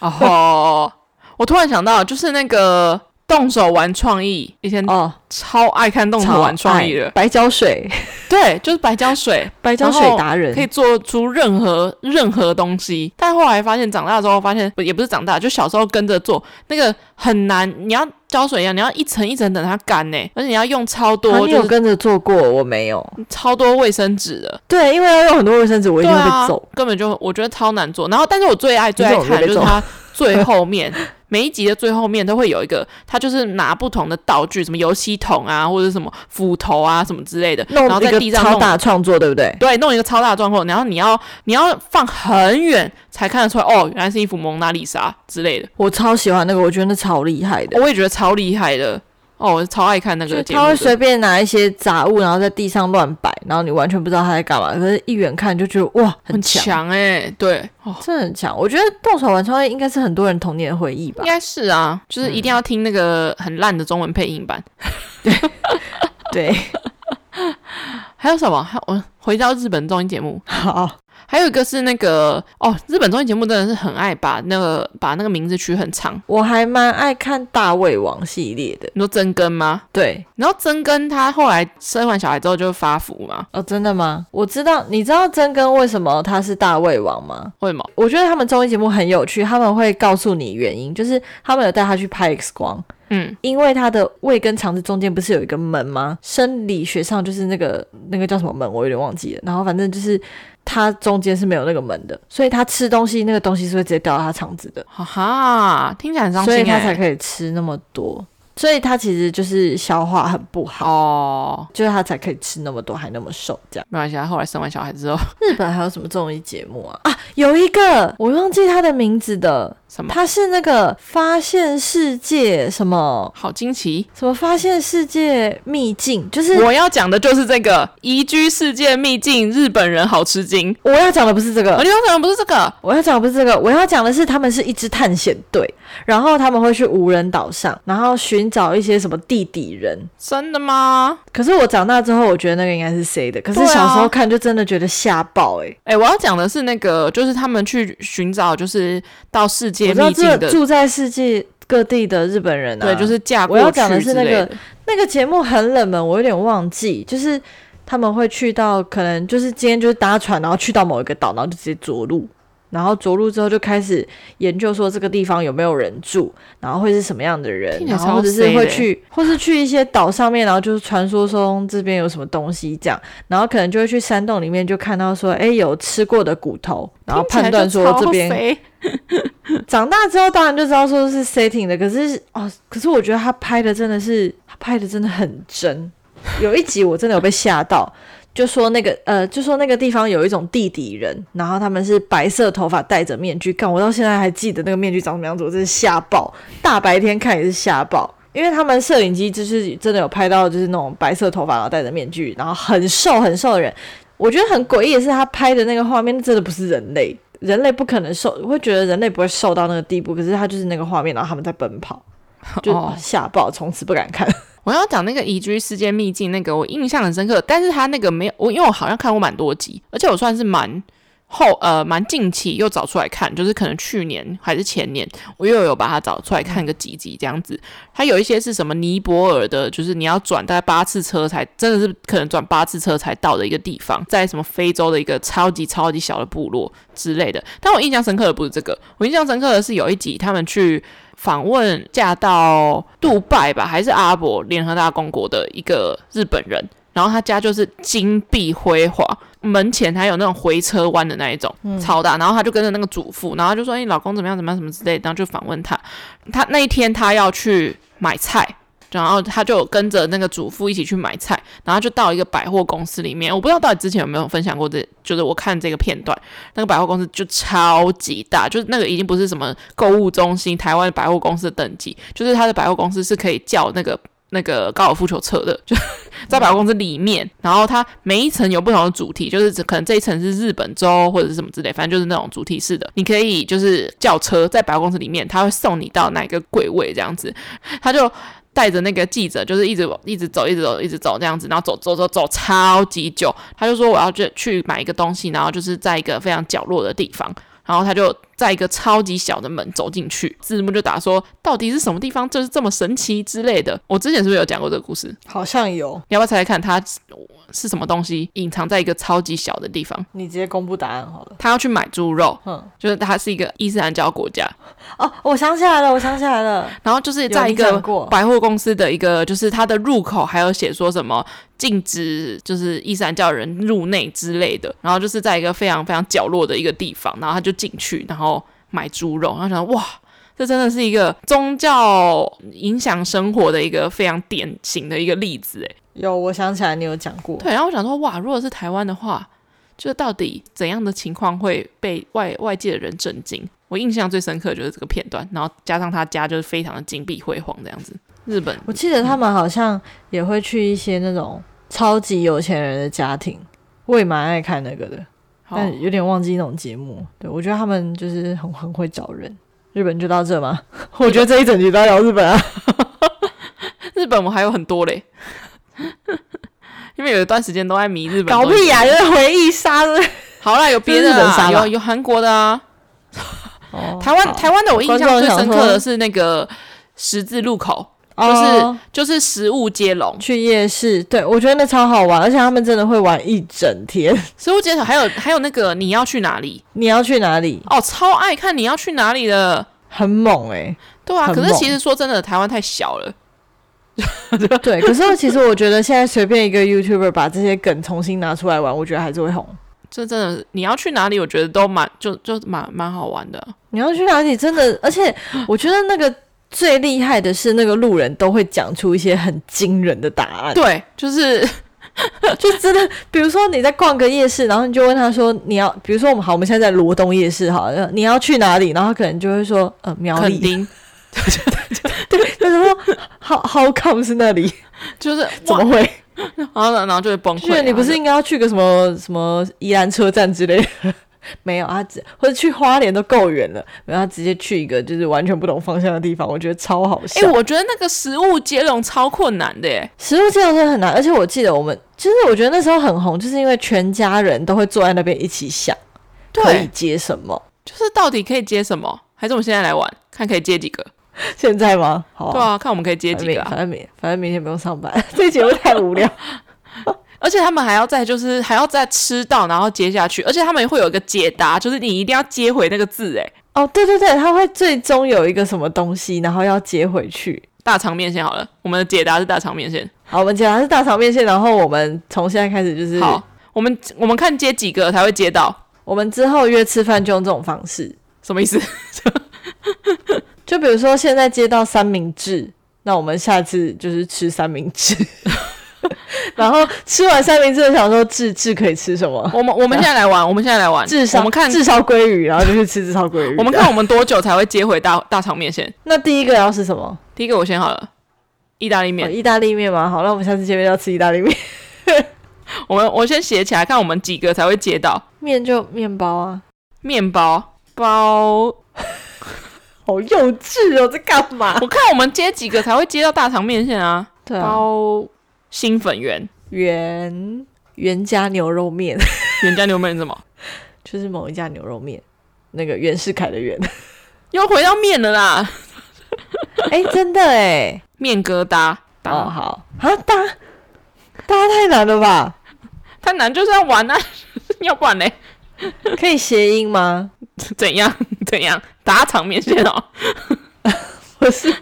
哦，我突然想到，就是那个。动手玩创意，以前哦超爱看动手玩创意的，白胶水，对，就是白胶水，白胶水达人，可以做出任何任何东西。但后来发现，长大之后发现，也不是长大，就小时候跟着做那个很难。你要胶水一样，你要一层一层等它干呢，而且你要用超多。你有跟着做过？我没有，超多卫生纸的。对，因为要用很多卫生纸，我一定会被揍。根本就我觉得超难做。然后，但是我最爱最爱看就是它最后面。每一集的最后面都会有一个，他就是拿不同的道具，什么油漆桶啊，或者什么斧头啊，什么之类的，然后在地上弄超大创作，对不对？对，弄一个超大的创作，然后你要你要放很远才看得出来，哦，原来是一幅蒙娜丽莎之类的。我超喜欢那个，我觉得那超厉害的，我也觉得超厉害的。哦，我超爱看那个节目。他会随便拿一些杂物，然后在地上乱摆，然后你完全不知道他在干嘛。可是，一远看就觉得哇，很强哎、欸！对，哦，真的很强。我觉得动手玩创意应该是很多人童年的回忆吧？应该是啊，就是一定要听那个很烂的中文配音版。对 对，还有什么？还我回到日本综艺节目。好。还有一个是那个哦，日本综艺节目真的是很爱把那个把那个名字取很长。我还蛮爱看大胃王系列的。你说真根吗？对。然后真根他后来生完小孩之后就发福嘛。哦，真的吗？我知道，你知道真根为什么他是大胃王吗？为什么？我觉得他们综艺节目很有趣，他们会告诉你原因，就是他们有带他去拍 X 光。嗯，因为他的胃跟肠子中间不是有一个门吗？生理学上就是那个那个叫什么门，我有点忘记了。然后反正就是。它中间是没有那个门的，所以它吃东西那个东西是会直接掉到它肠子的。哈哈，听起来很伤心，所以它才可以吃那么多。所以它其实就是消化很不好哦，就是它才可以吃那么多还那么瘦这样。没关系，他后来生完小孩之后，日本还有什么综艺节目啊？啊，有一个我忘记它的名字的。什么？他是那个发现世界什么？好惊奇！什么发现世界秘境？就是我要讲的就是这个宜居世界秘境，日本人好吃惊。我要讲的不是这个，你要讲的不是这个，我要讲的不是这个，我要讲的是他们是一支探险队，然后他们会去无人岛上，然后寻找一些什么地底人。真的吗？可是我长大之后，我觉得那个应该是谁的？可是小时候看就真的觉得吓爆哎、欸、哎、欸！我要讲的是那个，就是他们去寻找，就是到世界。我知道这住在世界各地的日本人啊，对，就是嫁过去。我要讲的是那个那个节目很冷门，我有点忘记。就是他们会去到，可能就是今天就是搭船，然后去到某一个岛，然后就直接着陆，然后着陆之后就开始研究说这个地方有没有人住，然后会是什么样的人，然后或者是会去，或是去一些岛上面，然后就是传说中这边有什么东西这样，然后可能就会去山洞里面就看到说，哎，有吃过的骨头，然后判断说这边。长大之后当然就知道说是 setting 的，可是哦，可是我觉得他拍的真的是，他拍的真的很真。有一集我真的有被吓到，就说那个呃，就说那个地方有一种地底人，然后他们是白色头发，戴着面具。干，我到现在还记得那个面具长什么样子，我真是吓爆。大白天看也是吓爆，因为他们摄影机就是真的有拍到，就是那种白色头发然后戴着面具，然后很瘦很瘦的人。我觉得很诡异的是，他拍的那个画面真的不是人类。人类不可能瘦，我会觉得人类不会瘦到那个地步。可是他就是那个画面，然后他们在奔跑，就吓爆，从此不敢看。我要讲那个移居世界秘境，那个我印象很深刻，但是他那个没有我，因为我好像看过蛮多集，而且我算是蛮后呃蛮近期又找出来看，就是可能去年还是前年，我又有把它找出来看个几集这样子。它有一些是什么尼泊尔的，就是你要转大概八次车才真的是可能转八次车才到的一个地方，在什么非洲的一个超级超级小的部落之类的。但我印象深刻的不是这个，我印象深刻的是有一集他们去访问嫁到杜拜吧，还是阿拉伯联合大公国的一个日本人。然后他家就是金碧辉煌，门前还有那种回车弯的那一种，嗯、超大。然后他就跟着那个主妇，然后就说：“哎、欸，老公怎么样？怎么样？什么之类的。”然后就访问他。他那一天他要去买菜，然后他就跟着那个主妇一起去买菜。然后就到一个百货公司里面，我不知道到底之前有没有分享过这，就是我看这个片段，那个百货公司就超级大，就是那个已经不是什么购物中心，台湾百货公司的等级，就是他的百货公司是可以叫那个。那个高尔夫球车的，就 在百货公司里面，然后它每一层有不同的主题，就是可能这一层是日本周或者是什么之类，反正就是那种主题式的。你可以就是叫车在百货公司里面，他会送你到哪个柜位这样子，他就带着那个记者，就是一直一直走，一直走，一直走这样子，然后走走走走超级久。他就说我要去去买一个东西，然后就是在一个非常角落的地方。然后他就在一个超级小的门走进去，字幕就打说到底是什么地方，就是这么神奇之类的。我之前是不是有讲过这个故事？好像有，你要不要猜猜看它是什么东西隐藏在一个超级小的地方？你直接公布答案好了。他要去买猪肉，嗯，就是他是一个伊斯兰教国家。哦，我想起来了，我想起来了。然后就是在一个百货公司的一个，就是它的入口还有写说什么禁止就是伊斯兰教人入内之类的。然后就是在一个非常非常角落的一个地方，然后他就进去，然后买猪肉，然后想哇，这真的是一个宗教影响生活的一个非常典型的一个例子，诶。有，我想起来你有讲过。对，然后我想说哇，如果是台湾的话，就是到底怎样的情况会被外外界的人震惊？我印象最深刻就是这个片段，然后加上他家就是非常的金碧辉煌这样子。日本，我记得他们好像也会去一些那种超级有钱人的家庭，我也蛮爱看那个的，但有点忘记那种节目。对，我觉得他们就是很很会找人。日本就到这吗？我觉得这一整集都要聊日本啊。日本我还有很多嘞，因为有一段时间都在迷日本。搞屁呀、啊！就是回忆杀的。好啦，有别的啊，有有韩国的啊。哦、台湾台湾的我印象最深刻的是那个十字路口，就是、哦、就是食物接龙去夜市，对，我觉得那超好玩，而且他们真的会玩一整天。食物接龙还有还有那个你要去哪里？你要去哪里？哦，超爱看你要去哪里的，很猛哎、欸。对啊，可是其实说真的，台湾太小了。对，可是其实我觉得现在随便一个 YouTuber 把这些梗重新拿出来玩，我觉得还是会红。这真的，你要去哪里？我觉得都蛮就就蛮蛮好玩的。你要去哪里？真的，而且我觉得那个最厉害的是，那个路人都会讲出一些很惊人的答案。对，就是 就真的，比如说你在逛个夜市，然后你就问他说：“你要，比如说我们好，我们现在在罗东夜市，好，你要去哪里？”然后他可能就会说：“呃，苗栗。”对，他说：“How how come 是那里？就是怎么会？”然后，然后就会崩溃。你不是应该要去个什么什么宜兰车站之类的？没有，他只或者去花莲都够远了，然后他直接去一个就是完全不同方向的地方，我觉得超好笑。哎、欸，我觉得那个食物接龙超困难的耶，食物接龙真的很难。而且我记得我们，其实我觉得那时候很红，就是因为全家人都会坐在那边一起想，可以接什么，就是到底可以接什么？还是我们现在来玩，看可以接几个？现在吗？好啊，对啊，看我们可以接几个、啊。反正明反正明天不用上班，这节目太无聊。而且他们还要再就是还要再吃到，然后接下去，而且他们会有一个解答，就是你一定要接回那个字，哎，哦，对对对，他会最终有一个什么东西，然后要接回去。大肠面线好了，我们的解答是大肠面线。好，我们解答是大肠面线，然后我们从现在开始就是好，我们我们看接几个才会接到。我们之后约吃饭就用这种方式，什么意思？就比如说现在接到三明治，那我们下次就是吃三明治。然后吃完三明治，想说志志可以吃什么？我们我们现在来玩，我们现在来玩。至少我们看炙烧鲑鱼，然后就去吃炙烧鲑鱼。我们看我们多久才会接回大 大肠面线？那第一个要是什么？第一个我先好了，意大利面。意大利面嘛？好，那我们下次见面要吃意大利面。我们我先写起来，看我们几个才会接到面就面包啊，面包包，好幼稚哦，在干嘛？我看我们接几个才会接到大肠面线啊？对啊。包新粉圆圆圆家牛肉面，圆家牛肉面是什么？就是某一家牛肉面，那个袁世凯的袁，又回到面了啦。哎、欸，真的哎，面疙瘩。哦，好啊，搭搭太难了吧？太难就是要玩啊，要不然呢？可以谐音吗？怎样怎样？打场面线哦？不是。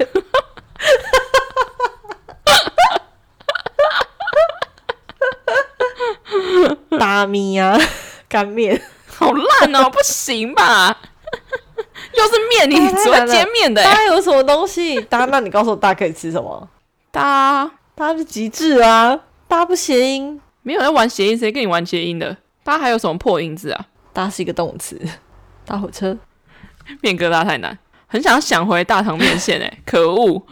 大米啊，干面，好烂哦，不行吧？又是面，你只会煎面的？大有什么东西？大，那你告诉我，大可以吃什么？大，大是极致啊！大不谐音，没有在玩谐音，谁跟你玩谐音的？大还有什么破音字啊？大是一个动词，大火车，面疙瘩太难，很想想回大肠面线哎，可恶！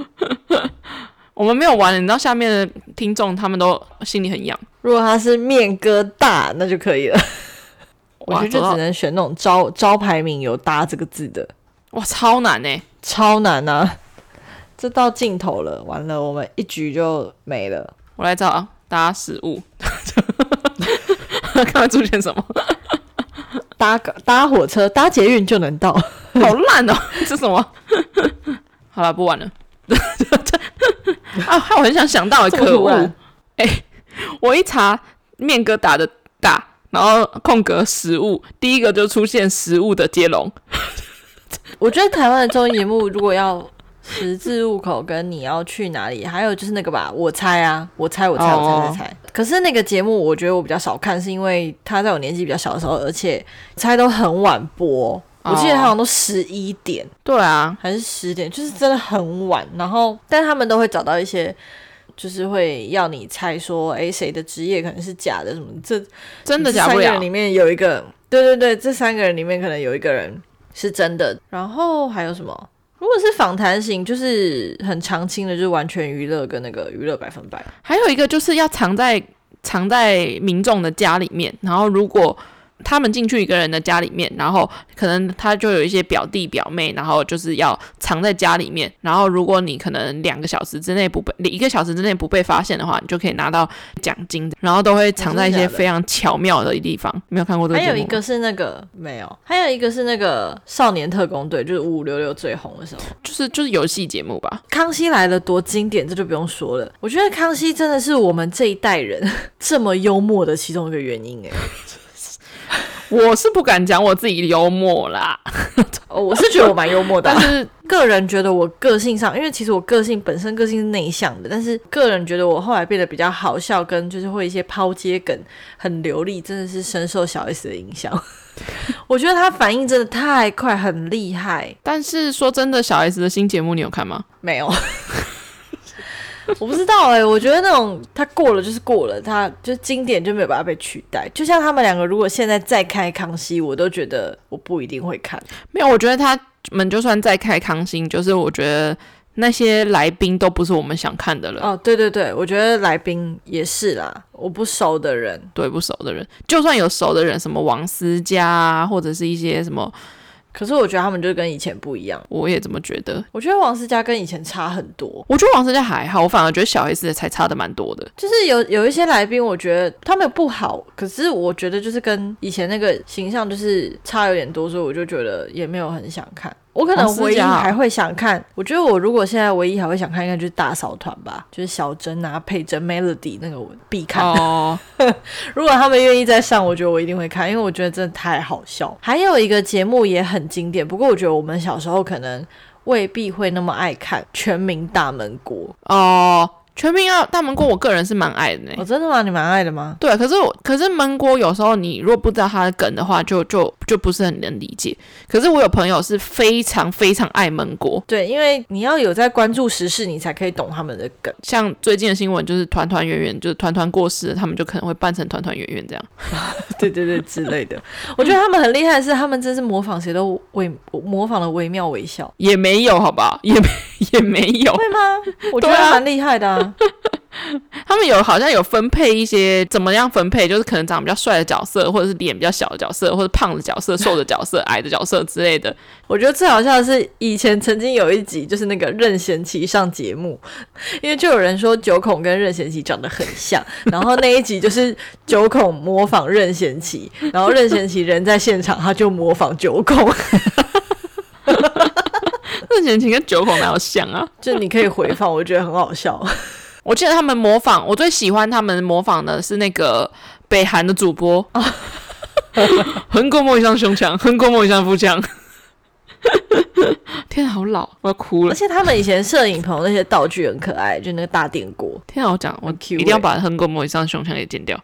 我们没有玩，你知道下面的听众他们都心里很痒。如果他是面疙瘩，那就可以了。我觉得就只能选那种招招牌名有“搭”这个字的。哇，超难呢，超难啊！这到尽头了，完了，我们一局就没了。我来找搭食物，看看出现什么？搭搭火车、搭捷运就能到，好烂哦！这什么？好了，不玩了。啊！我很想想到，可恶！哎、欸，我一查面疙瘩的“打”，然后空格食物，第一个就出现食物的接龙。我觉得台湾的综艺节目如果要十字路口跟你要去哪里，还有就是那个吧，我猜啊，我猜，我猜，我猜，我猜，猜。Oh. 可是那个节目，我觉得我比较少看，是因为他在我年纪比较小的时候，而且猜都很晚播。我记得好像都十一点，对啊，还是十点，就是真的很晚。然后，但他们都会找到一些，就是会要你猜说，哎，谁的职业可能是假的，什么这真的假不了。三个人里面有一个，对对对，这三个人里面可能有一个人是真的。然后还有什么？如果是访谈型，就是很常青的，就是完全娱乐跟那个娱乐百分百。还有一个就是要藏在藏在民众的家里面，然后如果。他们进去一个人的家里面，然后可能他就有一些表弟表妹，然后就是要藏在家里面。然后如果你可能两个小时之内不被，一个小时之内不被发现的话，你就可以拿到奖金。然后都会藏在一些非常巧妙的地方。没有看过这个？还有一个是那个没有，还有一个是那个少年特工队，就是五五六六最红的时候，就是就是游戏节目吧。康熙来了多经典，这就不用说了。我觉得康熙真的是我们这一代人 这么幽默的其中一个原因哎。我是不敢讲我自己幽默啦，哦，我是觉得我蛮幽默的，但是个人觉得我个性上，因为其实我个性本身个性是内向的，但是个人觉得我后来变得比较好笑，跟就是会一些抛接梗很流利，真的是深受小 S 的影响。我觉得他反应真的太快，很厉害。但是说真的，小 S 的新节目你有看吗？没有。我不知道哎、欸，我觉得那种他过了就是过了，他就经典就没有办法被取代。就像他们两个，如果现在再开康熙，我都觉得我不一定会看。没有，我觉得他们就算再开康熙，就是我觉得那些来宾都不是我们想看的了。哦，对对对，我觉得来宾也是啦，我不熟的人，对不熟的人，就算有熟的人，什么王思佳啊，或者是一些什么。可是我觉得他们就跟以前不一样，我也这么觉得。我觉得王思佳跟以前差很多。我觉得王思佳还好，我反而觉得小 S 才差的蛮多的。就是有有一些来宾，我觉得他们不好，可是我觉得就是跟以前那个形象就是差有点多，所以我就觉得也没有很想看。我可能唯一还会想看，我觉得我如果现在唯一还会想看，应该就是大嫂团吧，就是小珍啊、佩珍、Melody 那个我必看。哦，如果他们愿意再上，我觉得我一定会看，因为我觉得真的太好笑。还有一个节目也很经典，不过我觉得我们小时候可能未必会那么爱看《全民大闷锅》哦。全民要大闷锅，我个人是蛮爱的呢。哦，真的吗？你蛮爱的吗？对，可是我可是闷锅有时候你如果不知道它的梗的话，就就就不是很能理解。可是我有朋友是非常非常爱闷锅，对，因为你要有在关注时事，你才可以懂他们的梗。像最近的新闻就是团团圆圆，就是团团过世了，他们就可能会扮成团团圆圆这样。对对对，之类的。我觉得他们很厉害的是，他们真是模仿谁都微 模仿的惟妙惟肖，也没有好吧，也没也没有，会吗？我觉得蛮厉害的啊。他们有好像有分配一些怎么样分配，就是可能长比较帅的角色，或者是脸比较小的角色，或者胖的角色、瘦的角色、矮的角色之类的。我觉得最好笑的是以前曾经有一集，就是那个任贤齐上节目，因为就有人说九孔跟任贤齐长得很像，然后那一集就是九孔模仿任贤齐，然后任贤齐人在现场，他就模仿九孔。任贤齐跟九孔哪有像啊？就你可以回放，我觉得很好笑。我记得他们模仿，我最喜欢他们模仿的是那个北韩的主播，横膈膜以上胸腔，横膈膜以上腹腔。天啊，好老，我要哭了。而且他们以前摄影棚那些道具很可爱，就那个大电锅。天啊，我讲我一定要把横膈膜以上胸腔给剪掉。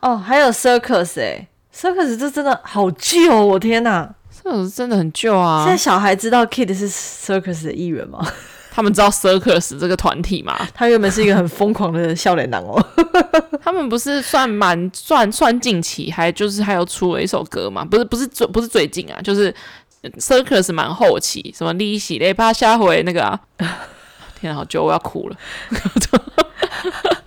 哦，还有 circus 哎，circus 这真的好旧哦，我天哪！这种真的很旧啊！现在小孩知道 Kid 是 Circus 的一员吗？他们知道 Circus 这个团体吗？他原本是一个很疯狂的笑脸男哦。他们不是算蛮算算近期，还就是还有出了一首歌嘛？不是不是最不是最近啊，就是 Circus 蛮后期，什么利息嘞怕下回那个啊！天啊，好旧，我要哭了。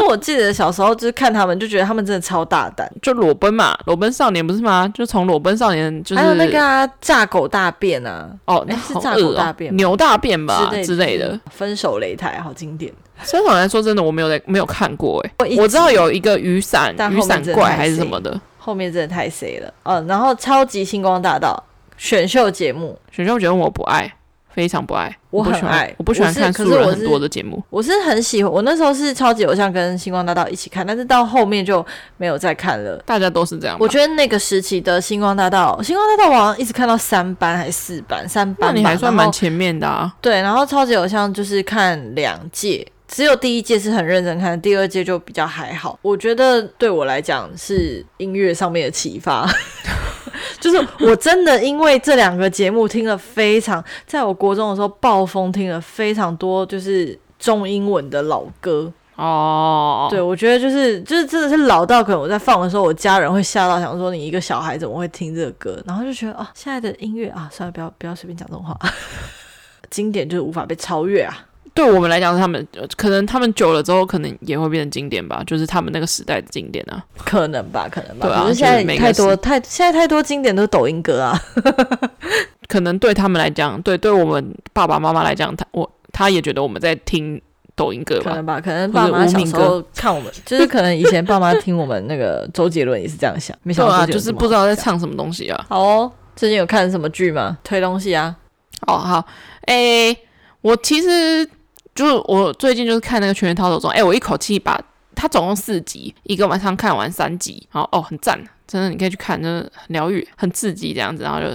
可是我记得小时候就是看他们，就觉得他们真的超大胆。就裸奔嘛，裸奔少年不是吗？就从裸奔少年就是还有那个啊，炸狗大便啊，哦，那是炸狗大便、牛大便吧之类的。分手擂台好经典。分手来说真的我没有在没有看过哎，我知道有一个雨伞雨伞怪还是什么的，后面真的太 C 了。嗯，然后超级星光大道选秀节目，选秀节目我不爱。非常不爱，我很爱，我不喜欢看素人很多的节目。我是很喜欢，我那时候是超级偶像跟星光大道一起看，但是到后面就没有再看了。大家都是这样。我觉得那个时期的星光大道，星光大道我好像一直看到三班还是四班，三班。那你还算蛮前面的啊。对，然后超级偶像就是看两届，只有第一届是很认真看，第二届就比较还好。我觉得对我来讲是音乐上面的启发。就是我真的因为这两个节目听了非常，在我国中的时候暴风听了非常多，就是中英文的老歌哦。对，我觉得就是就是真的是老到可能我在放的时候，我家人会吓到，想说你一个小孩怎么会听这个歌？然后就觉得啊，现在的音乐啊，算了，不要不要随便讲这种话，经典就是无法被超越啊。对我们来讲，他们可能他们久了之后，可能也会变成经典吧，就是他们那个时代的经典啊，可能吧，可能吧。对啊，现在太多太现在太多经典都是抖音歌啊，可能对他们来讲，对对我们爸爸妈妈来讲，他我他也觉得我们在听抖音歌吧，可能吧，可能爸妈小时候看我们，就是可能以前爸妈听我们那个周杰伦也是这样想，没想到啊就是不知道在唱什么东西啊。好哦，最近有看什么剧吗？推东西啊？哦好，诶，我其实。就是我最近就是看那个《全员逃走中》，哎，我一口气把它总共四集，一个晚上看完三集，然后哦，很赞，真的你可以去看，真的疗愈，很刺激这样子，然后就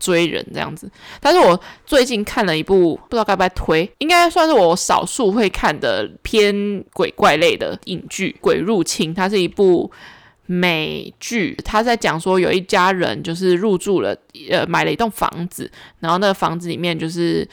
追人这样子。但是我最近看了一部，不知道该不该推，应该算是我少数会看的偏鬼怪类的影剧《鬼入侵》，它是一部美剧，它在讲说有一家人就是入住了，呃，买了一栋房子，然后那个房子里面就是。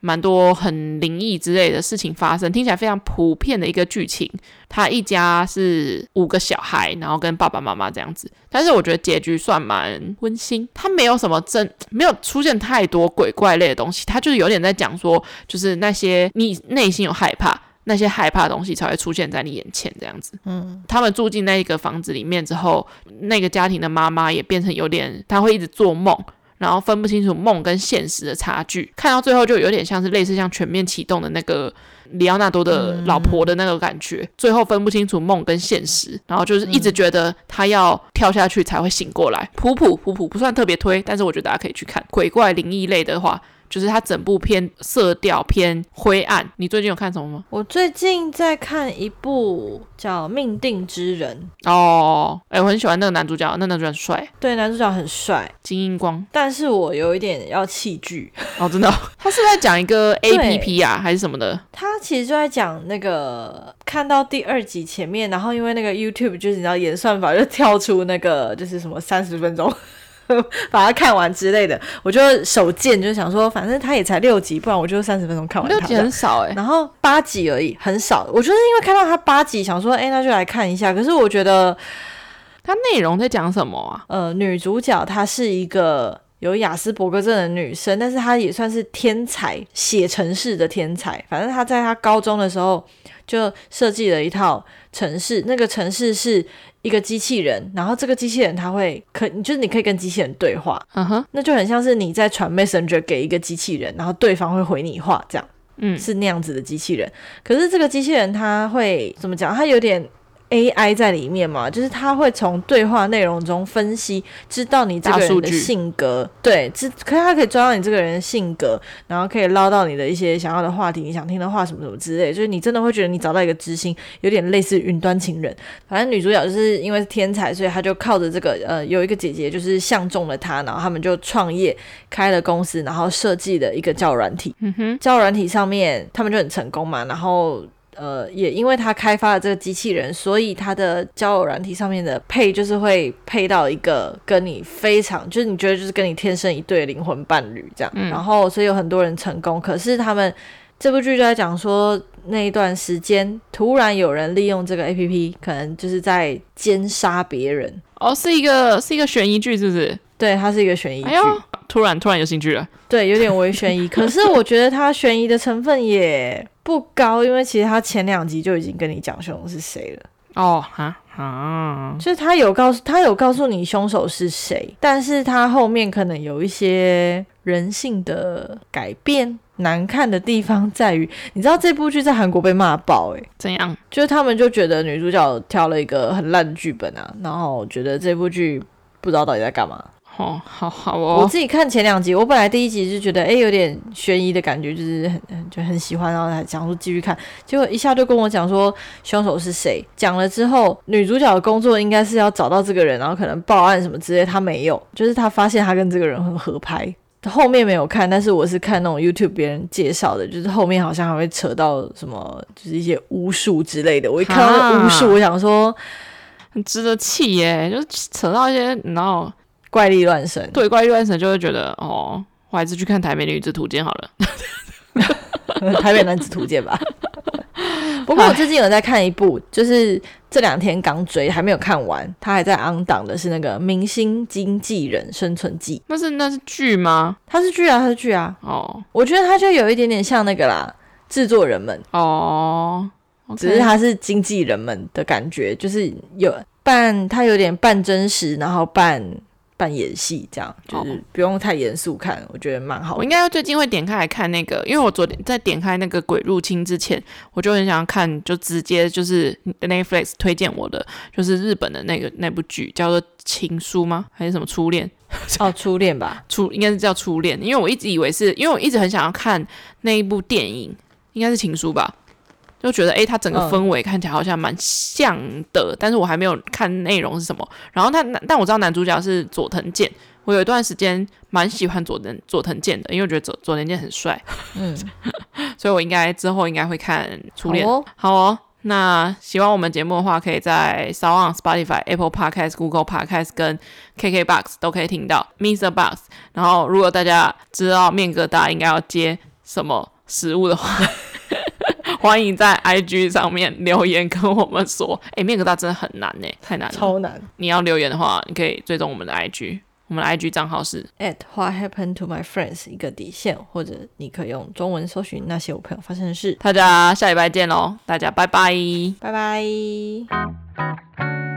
蛮多很灵异之类的事情发生，听起来非常普遍的一个剧情。他一家是五个小孩，然后跟爸爸妈妈这样子。但是我觉得结局算蛮温馨，他没有什么真，没有出现太多鬼怪类的东西。他就是有点在讲说，就是那些你内心有害怕，那些害怕的东西才会出现在你眼前这样子。嗯，他们住进那一个房子里面之后，那个家庭的妈妈也变成有点，他会一直做梦。然后分不清楚梦跟现实的差距，看到最后就有点像是类似像全面启动的那个里奥纳多的老婆的那个感觉，最后分不清楚梦跟现实，然后就是一直觉得他要跳下去才会醒过来。普普普普不算特别推，但是我觉得大家可以去看鬼怪灵异类的话。就是它整部片色调偏灰暗。你最近有看什么吗？我最近在看一部叫《命定之人》哦，哎、欸，我很喜欢那个男主角，那男主角很帅。对，男主角很帅，金英光。但是我有一点要弃剧哦，真的。他是在讲一个 APP 啊，还是什么的？他其实就在讲那个看到第二集前面，然后因为那个 YouTube 就是你知道演算法就跳出那个就是什么三十分钟。把它看完之类的，我就手贱，就想说，反正它也才六集，不然我就三十分钟看完它。六集很少哎、欸，然后八集而已，很少。我就是因为看到它八集，想说，哎、欸，那就来看一下。可是我觉得，它内容在讲什么啊？呃，女主角她是一个有雅斯伯格症的女生，但是她也算是天才，写城市的天才。反正她在她高中的时候就设计了一套城市，那个城市是一个机器人，然后这个机器人它会可，就是你可以跟机器人对话，嗯哼，那就很像是你在传 Messenger 给一个机器人，然后对方会回你话这样，嗯，是那样子的机器人。可是这个机器人它会怎么讲？它有点。AI 在里面嘛，就是他会从对话内容中分析，知道你这个人的性格，对，知可以他可以抓到你这个人的性格，然后可以捞到你的一些想要的话题，你想听的话什么什么之类，就是你真的会觉得你找到一个知心，有点类似云端情人。反正女主角就是因为是天才，所以她就靠着这个呃，有一个姐姐就是相中了她，然后他们就创业开了公司，然后设计了一个交友软体。嗯哼，交友软体上面他们就很成功嘛，然后。呃，也因为他开发了这个机器人，所以他的交友软体上面的配就是会配到一个跟你非常，就是你觉得就是跟你天生一对灵魂伴侣这样。嗯、然后，所以有很多人成功。可是他们这部剧就在讲说，那一段时间突然有人利用这个 APP，可能就是在奸杀别人。哦，是一个是一个悬疑剧，是不是？对，它是一个悬疑剧。哎突然突然有兴趣了，对，有点微悬疑。可是我觉得它悬疑的成分也不高，因为其实它前两集就已经跟你讲凶手是谁了。哦，哈，啊，就是他有告诉他有告诉你凶手是谁，但是他后面可能有一些人性的改变。难看的地方在于，你知道这部剧在韩国被骂爆诶，怎样？就是他们就觉得女主角挑了一个很烂的剧本啊，然后觉得这部剧不知道到底在干嘛。哦，好好哦。我自己看前两集，我本来第一集就觉得，哎，有点悬疑的感觉，就是很就很喜欢，然后还想说继续看。结果一下就跟我讲说凶手是谁，讲了之后，女主角的工作应该是要找到这个人，然后可能报案什么之类，她没有，就是她发现她跟这个人很合拍。后面没有看，但是我是看那种 YouTube 别人介绍的，就是后面好像还会扯到什么，就是一些巫术之类的。我一看到巫术，我想说很值得气耶，就是扯到一些，然后。怪力乱神，对，怪力乱神就会觉得哦，我还是去看《台北女子图鉴》好了，《台北男子图鉴》吧。不过我最近有在看一部，就是这两天刚追，还没有看完，他还在 on 档的是那个《明星经纪人生存记》。那是那是剧吗？它是剧啊，它是剧啊。哦，我觉得它就有一点点像那个啦，制作人们哦，okay、只是它是经纪人们的感觉，就是有半，它有点半真实，然后半。扮演戏这样，就是不用太严肃看，我觉得蛮好。我应该最近会点开来看那个，因为我昨天在点开那个《鬼入侵》之前，我就很想要看，就直接就是 Netflix 推荐我的，就是日本的那个那部剧，叫做《情书》吗？还是什么初恋？哦，初恋吧，初应该是叫初恋，因为我一直以为是因为我一直很想要看那一部电影，应该是《情书》吧。就觉得诶，它整个氛围看起来好像蛮像的，嗯、但是我还没有看内容是什么。然后他，但我知道男主角是佐藤健，我有一段时间蛮喜欢佐藤佐藤健的，因为我觉得佐佐藤健很帅。嗯，所以我应该之后应该会看初恋。好哦，好哦。那喜欢我们节目的话，可以在 SoundOn Spotify、Apple Podcast、Google Podcast 跟 KKBox 都可以听到 MixerBox。然后，如果大家知道面疙瘩应该要接什么食物的话，欢迎在 IG 上面留言跟我们说，哎、欸，面疙瘩真的很难呢，太难了，超难。你要留言的话，你可以追踪我们的 IG，我们的 IG 账号是 at What Happened to My Friends 一个底线，或者你可以用中文搜寻那些我朋友发生的事。大家下礼拜见喽，大家拜拜，拜拜。